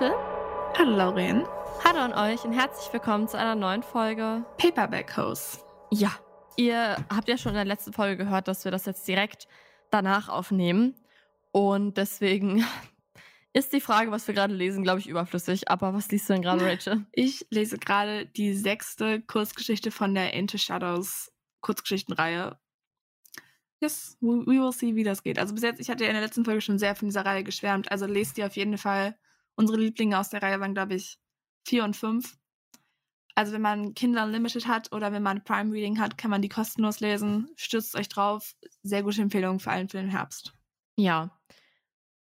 Rachel. Hallo Lauren. Hallo an euch und herzlich willkommen zu einer neuen Folge Paperback Hose. Ja, ihr habt ja schon in der letzten Folge gehört, dass wir das jetzt direkt danach aufnehmen. Und deswegen ist die Frage, was wir gerade lesen, glaube ich, überflüssig. Aber was liest du denn gerade, Rachel? Ich lese gerade die sechste Kurzgeschichte von der Into Shadows Kurzgeschichtenreihe. Yes, we, will see, wie das geht. Also bis jetzt, ich hatte ja in der letzten Folge schon sehr von dieser Reihe geschwärmt. Also lest ihr auf jeden Fall. Unsere Lieblinge aus der Reihe waren, glaube ich, vier und fünf. Also wenn man Kinder Unlimited hat oder wenn man Prime Reading hat, kann man die kostenlos lesen. Stürzt euch drauf. Sehr gute Empfehlung vor allem für den Herbst. Ja.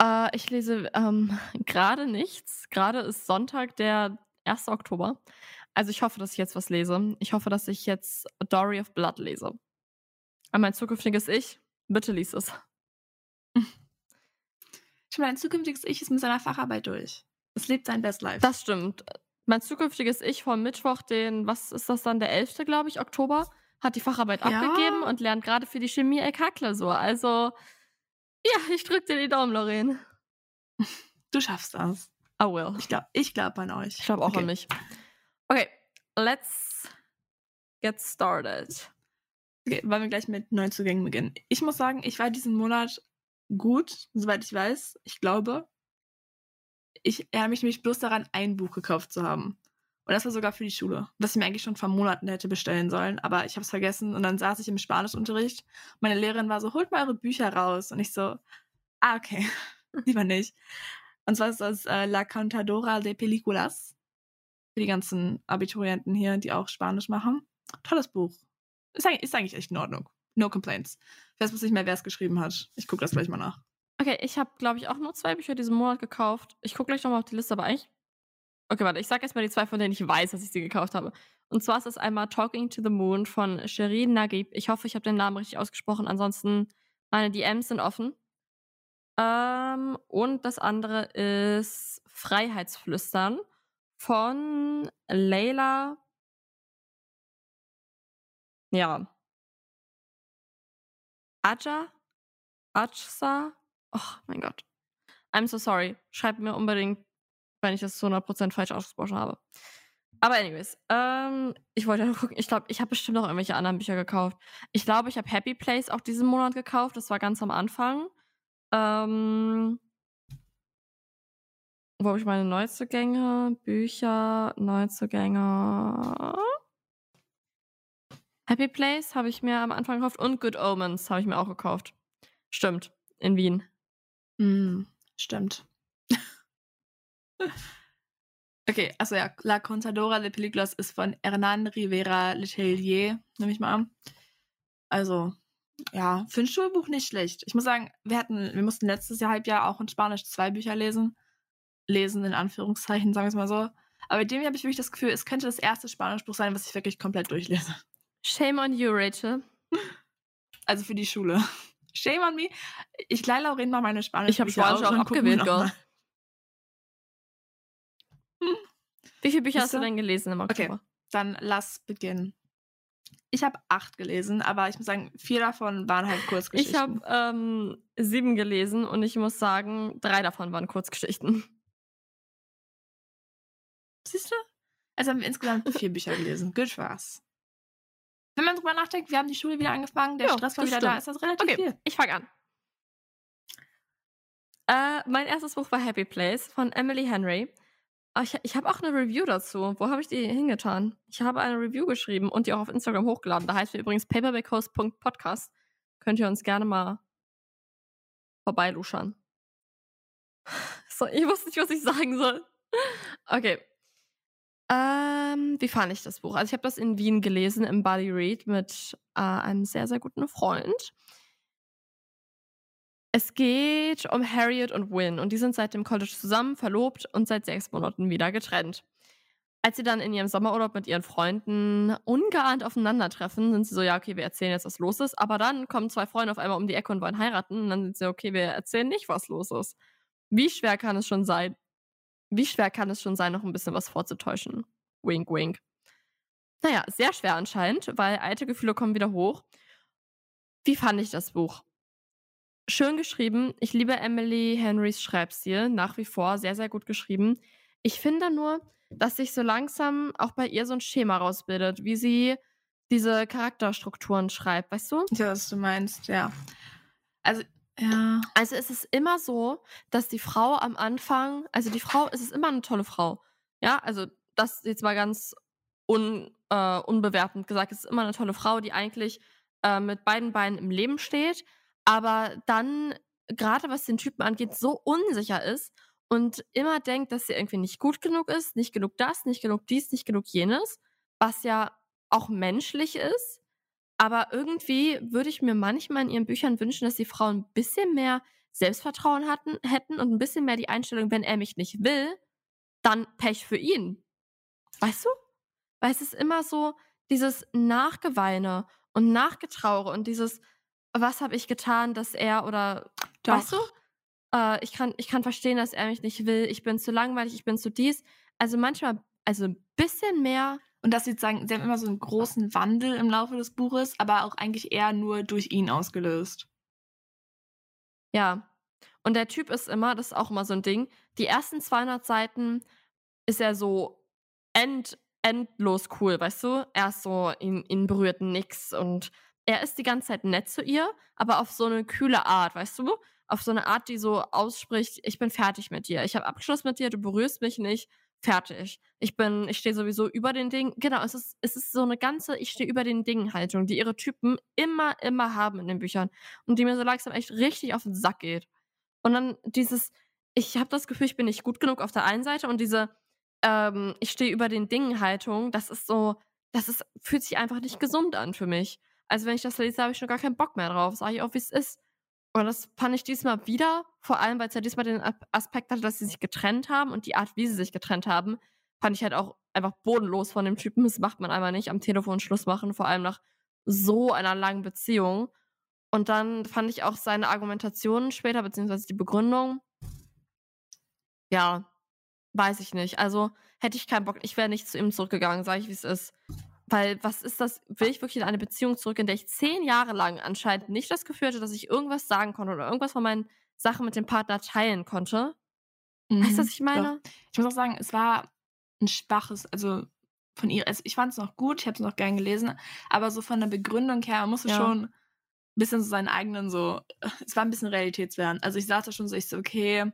Äh, ich lese ähm, gerade nichts. Gerade ist Sonntag, der 1. Oktober. Also ich hoffe, dass ich jetzt was lese. Ich hoffe, dass ich jetzt Dory of Blood lese. An mein zukünftiges Ich, bitte lies es. Ich meine, ein zukünftiges Ich ist mit seiner Facharbeit durch. Es lebt sein Best Life. Das stimmt. Mein zukünftiges Ich vom Mittwoch, den, was ist das dann, der 11., glaube ich, Oktober, hat die Facharbeit Ja. abgegeben und lernt gerade für die Chemie-LK-Klausur. Also, ja, ich drück dir die Daumen, Lorraine. Du schaffst das. I will. Ich glaube ich glaub an euch. Ich glaube auch Okay. an mich. Okay, let's get started. Okay, wollen wir gleich mit Neuzugängen beginnen. Ich muss sagen, ich war diesen Monat gut, soweit ich weiß. Ich glaube. Ich erinnere mich nämlich bloß daran, ein Buch gekauft zu haben. Und das war sogar für die Schule. Was ich mir eigentlich schon vor Monaten hätte bestellen sollen. Aber ich habe es vergessen. Und dann saß ich im Spanischunterricht. Meine Lehrerin war so, holt mal eure Bücher raus. Und ich so, ah, okay. Lieber nicht. Und zwar ist das äh, La Contadora de Películas. Für die ganzen Abiturienten hier, die auch Spanisch machen. Tolles Buch. Ist ist eigentlich echt in Ordnung. No complaints. Ich weiß bloß nicht mehr, wer es geschrieben hat. Ich gucke das gleich mal nach. Okay, ich habe, glaube ich, auch nur zwei Bücher diesen Monat gekauft. Ich gucke gleich nochmal auf die Liste, aber eigentlich. Okay, warte, ich sage erst mal die zwei, von denen ich weiß, dass ich sie gekauft habe. Und zwar ist das einmal Talking to the Moon von Shirin Nagib. Ich hoffe, ich habe den Namen richtig ausgesprochen. Ansonsten, meine DMs sind offen. Ähm, und das andere ist Freiheitsflüstern von Leila. Ja. Aja? Ajsa? Oh mein Gott. I'm so sorry. Schreibt mir unbedingt, wenn ich das zu 100% falsch ausgesprochen habe. Aber anyways, ähm, ich wollte nur gucken, ich glaube, ich habe bestimmt noch irgendwelche anderen Bücher gekauft. Ich glaube, ich habe Happy Place auch diesen Monat gekauft. Das war ganz am Anfang. Ähm, wo habe ich meine Neuzugänge? Bücher, Neuzugänge. Happy Place habe ich mir am Anfang gekauft und Good Omens habe ich mir auch gekauft. Stimmt, in Wien. Hm, stimmt. okay, also ja, La Contadora de Películas ist von Hernan Rivera Letelier, nehme ich mal an. Also, ja, für ein Schulbuch nicht schlecht. Ich muss sagen, wir hatten, wir mussten letztes Jahr Halbjahr auch in Spanisch zwei Bücher lesen. Lesen in Anführungszeichen, sagen wir es mal so. Aber bei dem habe ich wirklich das Gefühl, es könnte das erste Spanischbuch sein, was ich wirklich komplett durchlese. Shame on you, Rachel. Also für die Schule. Shame on me. Ich leih Lauren mal meine Spanisch. Ich hab Spanisch auch abgewählt, girl. Wie viele Bücher hast Siehst du denn gelesen im Okay. Oktober? Dann lass beginnen. Ich habe acht gelesen, aber ich muss sagen, vier davon waren halt Kurzgeschichten. Ich habe ähm, sieben gelesen und ich muss sagen, drei davon waren Kurzgeschichten. Siehst du? Also haben wir insgesamt vier Bücher gelesen. Good us. Wenn man drüber nachdenkt, wir haben die Schule wieder angefangen, der Ja, Stress war wieder da, stimmt. ist das relativ Okay, viel. ich fange an. Äh, mein erstes Buch war Happy Place von Emily Henry. Ah, Ich, ich habe auch eine Review dazu. Wo habe ich die hingetan? Ich habe eine Review geschrieben und die auch auf Instagram hochgeladen. Da heißt wir übrigens paperbackhost.podcast. Könnt ihr uns gerne mal vorbeiluschern. So, ich wusste nicht, was ich sagen soll. Okay. Ähm, wie fand ich das Buch? Also ich habe das in Wien gelesen, im Buddy Read mit äh, einem sehr, sehr guten Freund. Es geht um Harriet und Win und die sind seit dem College zusammen, verlobt und seit sechs Monaten wieder getrennt. Als sie dann in ihrem Sommerurlaub mit ihren Freunden ungeahnt aufeinandertreffen, sind sie so, ja, okay, wir erzählen jetzt, was los ist. Aber dann kommen zwei Freunde auf einmal um die Ecke und wollen heiraten. Und dann sind sie, okay, wir erzählen nicht, was los ist. Wie schwer kann es schon sein? Wie schwer kann es schon sein, noch ein bisschen was vorzutäuschen? Wink, wink. Naja, sehr schwer anscheinend, weil alte Gefühle kommen wieder hoch. Wie fand ich das Buch? schön geschrieben. Ich liebe Emily Henrys Schreibstil, nach wie vor sehr, sehr gut geschrieben. Ich finde nur, dass sich so langsam auch bei ihr so ein Schema rausbildet, wie sie diese Charakterstrukturen schreibt, weißt du? Ja, was du meinst, ja. Also, ja. Also es ist immer so, dass die Frau am Anfang, also die Frau, es ist immer eine tolle Frau. Ja, also das jetzt mal ganz un, äh, unbewertend gesagt, es ist immer eine tolle Frau, die eigentlich äh, mit beiden Beinen im Leben steht, aber dann, gerade was den Typen angeht, so unsicher ist und immer denkt, dass sie irgendwie nicht gut genug ist, nicht genug das, nicht genug dies, nicht genug jenes, was ja auch menschlich ist. Aber irgendwie würde ich mir manchmal in ihren Büchern wünschen, dass die Frauen ein bisschen mehr Selbstvertrauen hatten, hätten und ein bisschen mehr die Einstellung, wenn er mich nicht will, dann Pech für ihn. Weißt du? Weil es ist immer so dieses Nachgeweine und Nachgetraure und dieses, was habe ich getan, dass er oder Doch. weißt du? Äh, ich, kann, ich kann verstehen, dass er mich nicht will, ich bin zu langweilig, ich bin zu dies. Also manchmal, also ein bisschen mehr. Und dass sie sagen, sie haben immer so einen großen Wandel im Laufe des Buches, aber auch eigentlich eher nur durch ihn ausgelöst. Ja. Und der Typ ist immer, das ist auch immer so ein Ding, die ersten 200 Seiten ist er so end, endlos cool, weißt du? Er ist so, ihn, ihn berührt nix und er ist die ganze Zeit nett zu ihr, aber auf so eine kühle Art, weißt du? Auf so eine Art, die so ausspricht, ich bin fertig mit dir, ich habe Abschluss mit dir, du berührst mich nicht, fertig. Ich bin, ich stehe sowieso über den Dingen. Genau, es ist, es ist so eine ganze, ich stehe über den Dingen Haltung, die ihre Typen immer, immer haben in den Büchern und die mir so langsam echt richtig auf den Sack geht. Und dann dieses, ich habe das Gefühl, ich bin nicht gut genug auf der einen Seite und diese, ähm, ich stehe über den Dingen Haltung, das ist so, das ist, fühlt sich einfach nicht gesund an für mich. Also wenn ich das lese, habe ich schon gar keinen Bock mehr drauf. Sage ich auch, wie es ist. Und das fand ich diesmal wieder, vor allem, weil es ja diesmal den Aspekt hatte, dass sie sich getrennt haben und die Art, wie sie sich getrennt haben, fand ich halt auch einfach bodenlos von dem Typen. Das macht man einmal nicht, am Telefon Schluss machen, vor allem nach so einer langen Beziehung. Und dann fand ich auch seine Argumentation später, beziehungsweise die Begründung, ja, weiß ich nicht. Also hätte ich keinen Bock, ich wäre nicht zu ihm zurückgegangen, sage ich, wie es ist. Weil, was ist das? Will ich wirklich in eine Beziehung zurück, in der ich zehn Jahre lang anscheinend nicht das Gefühl hatte, dass ich irgendwas sagen konnte oder irgendwas von meinen Sachen mit dem Partner teilen konnte? Mhm. Weißt du, was ich meine? Doch. Ich muss auch sagen, es war ein schwaches, also von ihr, also ich fand es noch gut, ich habe es noch gern gelesen, aber so von der Begründung her, man musste ja. schon ein bisschen so seinen eigenen so, es war ein bisschen realitätswert. Also ich sagte schon so, ich so, okay,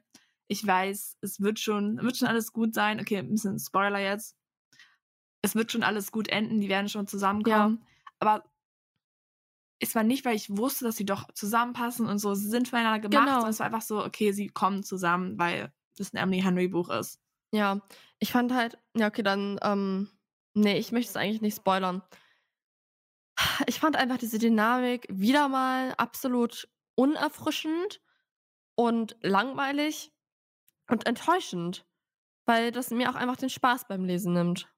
ich weiß, es wird schon, wird schon alles gut sein. Okay, ein bisschen Spoiler jetzt es wird schon alles gut enden, die werden schon zusammenkommen. Ja. Aber es war nicht, weil ich wusste, dass sie doch zusammenpassen und so, sie sind füreinander gemacht, genau. sondern es war einfach so, okay, sie kommen zusammen, weil das ein Emily Henry Buch ist. Ja, ich fand halt, ja, okay, dann, ähm, nee, ich möchte es eigentlich nicht spoilern. Ich fand einfach diese Dynamik wieder mal absolut unerfrischend und langweilig und enttäuschend, weil das mir auch einfach den Spaß beim Lesen nimmt.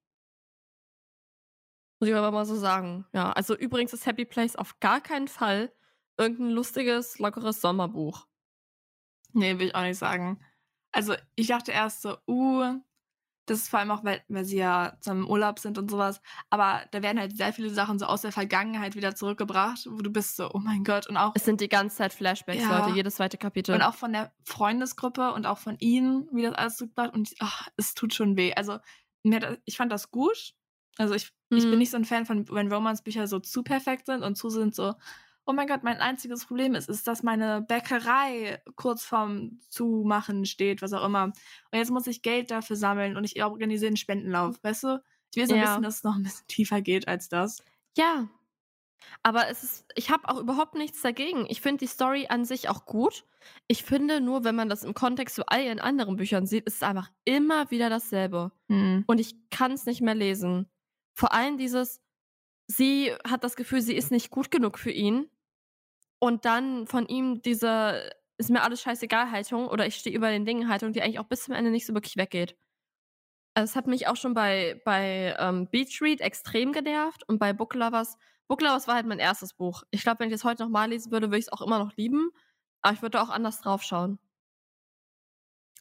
Muss ich aber mal so sagen. Ja, also übrigens ist Happy Place auf gar keinen Fall irgendein lustiges, lockeres Sommerbuch. Nee, will ich auch nicht sagen. Also ich dachte erst so, uh, das ist vor allem auch, weil, weil sie ja zum Urlaub sind und sowas. Aber da werden halt sehr viele Sachen so aus der Vergangenheit wieder zurückgebracht, wo du bist so, oh mein Gott. Und auch. Es sind die ganze Zeit Flashbacks, ja, Leute, jedes zweite Kapitel. Und auch von der Freundesgruppe und auch von ihnen, wie das alles zurückgebracht. Und ach, es tut schon weh. Also, mir, ich fand das gut. Also ich, mhm. ich bin mhm. nicht so ein Fan von, wenn Romance-Bücher so zu perfekt sind und zu sind so, oh mein Gott, mein einziges Problem ist, ist, dass meine Bäckerei kurz vorm Zumachen steht, was auch immer. Und jetzt muss ich Geld dafür sammeln und ich organisiere einen Spendenlauf, weißt du? Ich will so ja. wissen, dass es noch ein bisschen tiefer geht als das. Ja. Aber es ist, ich habe auch überhaupt nichts dagegen. Ich finde die Story an sich auch gut. Ich finde nur, wenn man das im Kontext zu all ihren anderen Büchern sieht, ist es einfach immer wieder dasselbe. Mhm. Und ich kann es nicht mehr lesen. Vor allem dieses, sie hat das Gefühl, sie ist nicht gut genug für ihn. Und dann von ihm diese, ist mir alles scheißegal Haltung oder ich stehe über den Dingen Haltung, die eigentlich auch bis zum Ende nicht so wirklich weggeht. Also es hat mich auch schon bei, bei ähm, Beach Read extrem genervt und bei Book Lovers. Book Lovers war halt mein erstes Buch. Ich glaube, wenn ich das heute nochmal lesen würde, würde ich es auch immer noch lieben. Aber ich würde auch anders drauf schauen.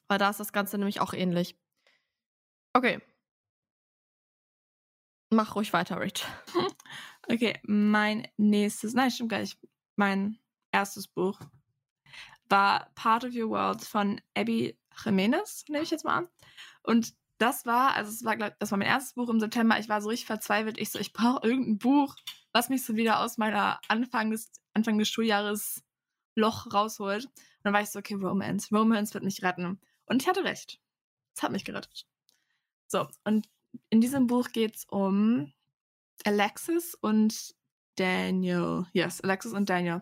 Weil da ist das Ganze nämlich auch ähnlich. Okay, Mach ruhig weiter, Rich. Okay, mein nächstes, nein, stimmt gar nicht. Mein erstes Buch war Part of Your World von Abby Jimenez, nehme ich jetzt mal an. Und das war, also es war, das war mein erstes Buch im September. Ich war so richtig verzweifelt. Ich so, ich brauche irgendein Buch, was mich so wieder aus meiner Anfang des, Anfang des Schuljahres Loch rausholt. Und dann war ich so, okay, Romance. Romance wird mich retten. Und ich hatte recht. Es hat mich gerettet. So, und in diesem Buch geht es um Alexis und Daniel. Yes, Alexis und Daniel.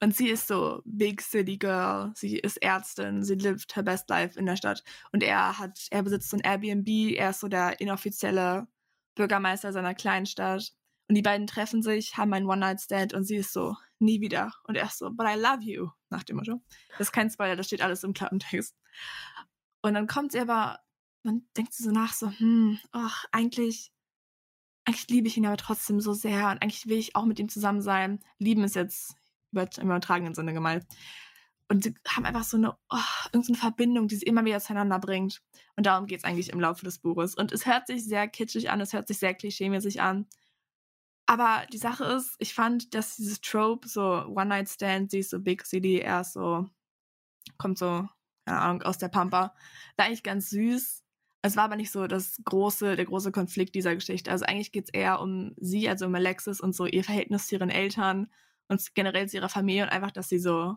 Und sie ist so Big City Girl. Sie ist Ärztin. Sie lebt her best life in der Stadt. Und er hat, er besitzt so ein Airbnb. Er ist so der inoffizielle Bürgermeister seiner kleinen Stadt. Und die beiden treffen sich, haben einen One-Night-Stand und sie ist so, nie wieder. Und er ist so, but I love you, nach dem Motto. Das ist kein Spoiler, das steht alles im Klappentext. Und dann kommt sie aber, man denkt so nach, so, hm, ach, eigentlich, eigentlich liebe ich ihn aber trotzdem so sehr und eigentlich will ich auch mit ihm zusammen sein. Lieben ist jetzt im übertragenen Sinne gemeint. Und sie haben einfach so eine, oh, irgendeine Verbindung, die sie immer wieder zueinander bringt. Und darum geht es eigentlich im Laufe des Buches. Und es hört sich sehr kitschig an, es hört sich sehr klischeemäßig an. Aber die Sache ist, ich fand, dass dieses Trope, so One-Night-Stand, sie ist so Big City, er ist so, kommt so, keine Ahnung, aus der Pampa, war eigentlich ganz süß. Es war aber nicht so das große, der große Konflikt dieser Geschichte. Also eigentlich geht es eher um sie, also um Alexis und so ihr Verhältnis zu ihren Eltern und generell zu ihrer Familie und einfach, dass sie so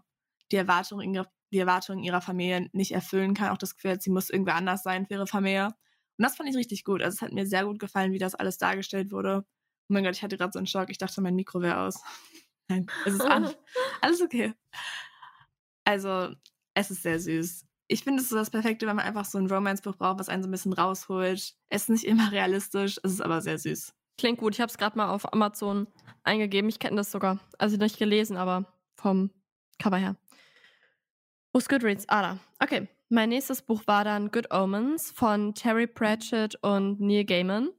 die Erwartungen ihrer, die Erwartungen ihrer Familie nicht erfüllen kann. Auch das Gefühl, sie muss irgendwer anders sein für ihre Familie. Und das fand ich richtig gut. Also es hat mir sehr gut gefallen, wie das alles dargestellt wurde. Oh mein Gott, ich hatte gerade so einen Schock. Ich dachte, mein Mikro wäre aus. Nein, es ist an. Alles okay. Also, es ist sehr süß. Ich finde, es so das Perfekte, wenn man einfach so ein Romance-Buch braucht, was einen so ein bisschen rausholt. Es ist nicht immer realistisch, es ist aber sehr süß. Klingt gut. Ich habe es gerade mal auf Amazon eingegeben. Ich kenne das sogar. Also nicht gelesen, aber vom Cover her. Wo ist Goodreads? Ah, da. Okay. Mein nächstes Buch war dann Good Omens von Terry Pratchett und Neil Gaiman.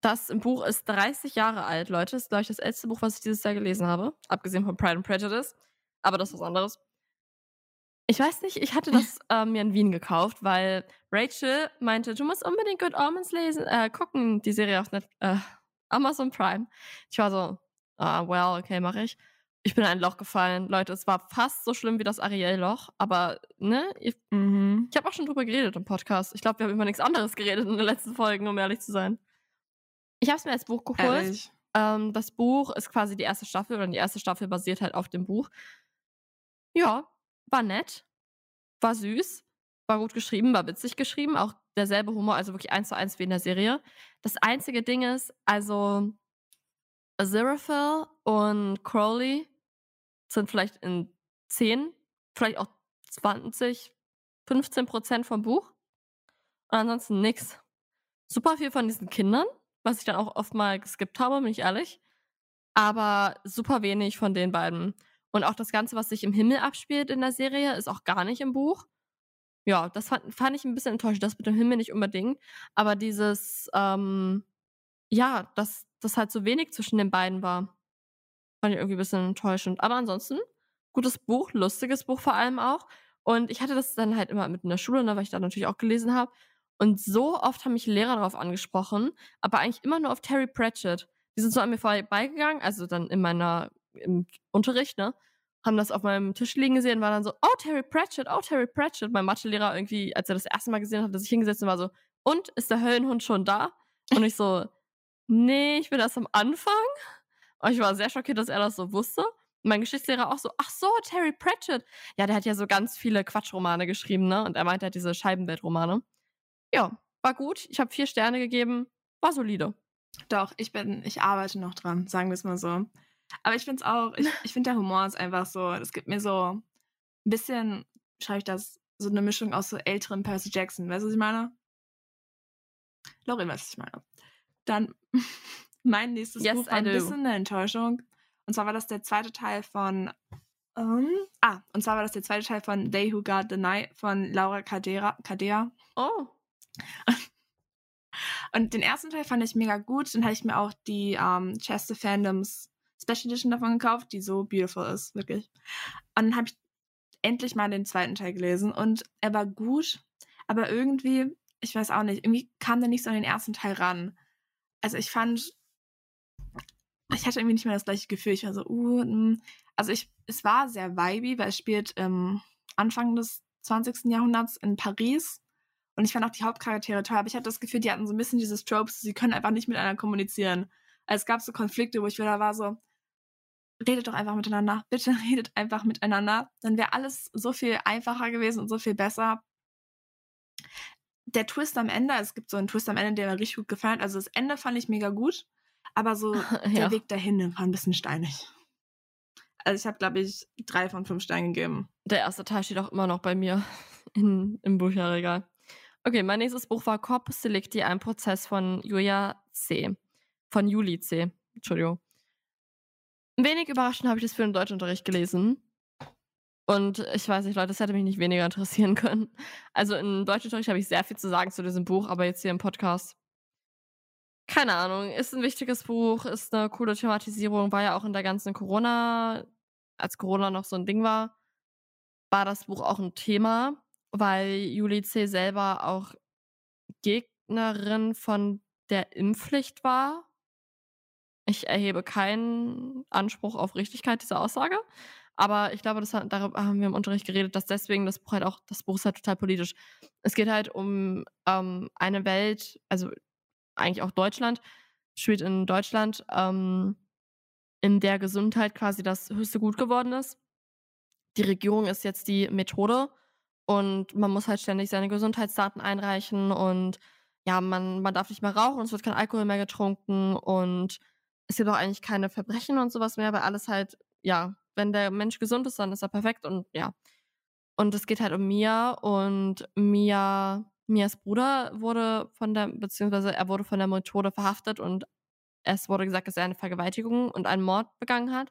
Das Buch ist 30 Jahre alt, Leute. Das ist, glaube ich, das älteste Buch, was ich dieses Jahr gelesen habe. Abgesehen von Pride and Prejudice. Aber das ist was anderes. Ich weiß nicht, ich hatte das äh, mir in Wien gekauft, weil Rachel meinte, du musst unbedingt Good Omens lesen, äh, gucken, die Serie auf Net äh, Amazon Prime. Ich war so, ah, well, okay, mache ich. Ich bin in ein Loch gefallen. Leute, es war fast so schlimm wie das Ariel-Loch, aber, ne? Ich, mhm. ich habe auch schon drüber geredet im Podcast. Ich glaube, wir haben über nichts anderes geredet in den letzten Folgen, um ehrlich zu sein. Ich habe es mir als Buch geholt. Ähm, das Buch ist quasi die erste Staffel oder die erste Staffel basiert halt auf dem Buch. Ja, war nett, war süß, war gut geschrieben, war witzig geschrieben, auch derselbe Humor, also wirklich eins zu eins wie in der Serie. Das einzige Ding ist, also Aziraphale und Crowley sind vielleicht in 10, vielleicht auch 20, 15 Prozent vom Buch. Und ansonsten nix. Super viel von diesen Kindern was ich dann auch oft mal geskippt habe, bin ich ehrlich. Aber super wenig von den beiden. Und auch das Ganze, was sich im Himmel abspielt in der Serie, ist auch gar nicht im Buch. Ja, das fand, fand ich ein bisschen enttäuschend. Das mit dem Himmel nicht unbedingt. Aber dieses, ähm, ja, dass das halt so wenig zwischen den beiden war, fand ich irgendwie ein bisschen enttäuschend. Aber ansonsten, gutes Buch, lustiges Buch vor allem auch. Und ich hatte das dann halt immer mit in der Schule, ne, weil ich da natürlich auch gelesen habe. Und so oft haben mich Lehrer darauf angesprochen, aber eigentlich immer nur auf Terry Pratchett. Die sind so an mir vorbeigegangen, also dann in meiner, im Unterricht, ne? Haben das auf meinem Tisch liegen gesehen, war dann so, oh, Terry Pratchett, oh, Terry Pratchett. Mein Mathelehrer irgendwie, als er das erste Mal gesehen hat, hat er sich hingesetzt und war so, und, ist der Höllenhund schon da? Und ich so, nee, ich bin erst am Anfang. Und ich war sehr schockiert, dass er das so wusste. Und mein Geschichtslehrer auch so, ach so, Terry Pratchett. Ja, der hat ja so ganz viele Quatschromane geschrieben, ne? Und er meinte halt diese Scheibenweltromane. Ja, war gut. Ich habe vier Sterne gegeben. War solide. Doch, ich bin, ich arbeite noch dran, sagen wir es mal so. Aber ich finde es auch, ich, ich finde der Humor ist einfach so, es gibt mir so ein bisschen, schreibe ich das, so eine Mischung aus so älteren Percy Jackson. Weißt du, was ich meine? Laurin weiß, was ich meine. Dann mein nächstes yes, Buch war ein bisschen eine Enttäuschung. Und zwar war das der zweite Teil von um, ah, und zwar war das der zweite Teil von They Who Got the Night von Laura Cadera. Cadera. Oh. Und den ersten Teil fand ich mega gut. Dann habe ich mir auch die ähm, Chester Fandoms Special Edition davon gekauft, die so beautiful ist, wirklich. Und dann habe ich endlich mal den zweiten Teil gelesen und er war gut, aber irgendwie, ich weiß auch nicht, irgendwie kam der nicht so an den ersten Teil ran. Also ich fand, ich hatte irgendwie nicht mehr das gleiche Gefühl. Ich war so, uh, mh. also ich, es war sehr vibey, weil es spielt ähm, Anfang des 20. Jahrhunderts in Paris. Und ich fand auch die Hauptcharaktere toll, aber ich hatte das Gefühl, die hatten so ein bisschen dieses Tropes, sie können einfach nicht miteinander kommunizieren. Also es gab so Konflikte, wo ich wieder war so, redet doch einfach miteinander. Bitte redet einfach miteinander. Dann wäre alles so viel einfacher gewesen und so viel besser. Der Twist am Ende, es gibt so einen Twist am Ende, der mir richtig gut gefallen hat. Also das Ende fand ich mega gut, aber so Ja. der Weg dahin war ein bisschen steinig. Also ich habe, glaube ich, drei von fünf Steinen gegeben. Der erste Teil steht auch immer noch bei mir in, im Bücherregal. Okay, mein nächstes Buch war Corpus Delicti, ein Prozess von Julia C. Von Juli C. Entschuldigung. Wenig überraschend habe ich das für den Deutschunterricht gelesen. Und ich weiß nicht, Leute, das hätte mich nicht weniger interessieren können. Also im Deutschunterricht habe ich sehr viel zu sagen zu diesem Buch, aber jetzt hier im Podcast. Keine Ahnung, ist ein wichtiges Buch, ist eine coole Thematisierung, war ja auch in der ganzen Corona, als Corona noch so ein Ding war, war das Buch auch ein Thema, weil Julie C. selber auch Gegnerin von der Impfpflicht war. Ich erhebe keinen Anspruch auf Richtigkeit dieser Aussage, aber ich glaube, das hat, darüber haben wir im Unterricht geredet, dass deswegen das Buch halt auch, das Buch ist halt total politisch. Es geht halt um ähm, eine Welt, also eigentlich auch Deutschland, spielt in Deutschland, ähm, in der Gesundheit quasi das höchste Gut geworden ist. Die Regierung ist jetzt die Methode und man muss halt ständig seine Gesundheitsdaten einreichen und ja, man, man darf nicht mehr rauchen, es wird kein Alkohol mehr getrunken und es gibt auch eigentlich keine Verbrechen und sowas mehr, weil alles halt, ja, wenn der Mensch gesund ist, dann ist er perfekt und ja. Und es geht halt um Mia und Mia, Mias Bruder wurde von der, beziehungsweise er wurde von der Methode verhaftet und es wurde gesagt, dass er eine Vergewaltigung und einen Mord begangen hat.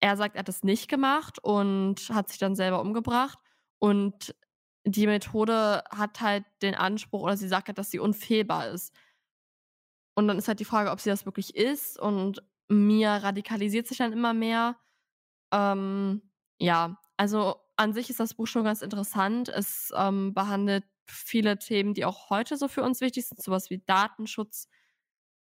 Er sagt, er hat es nicht gemacht und hat sich dann selber umgebracht. Und die Methode hat halt den Anspruch, oder sie sagt halt, dass sie unfehlbar ist. Und dann ist halt die Frage, ob sie das wirklich ist. Und Mia radikalisiert sich dann immer mehr. Ähm, ja, also an sich ist das Buch schon ganz interessant. Es ähm, behandelt viele Themen, die auch heute so für uns wichtig sind, sowas wie Datenschutz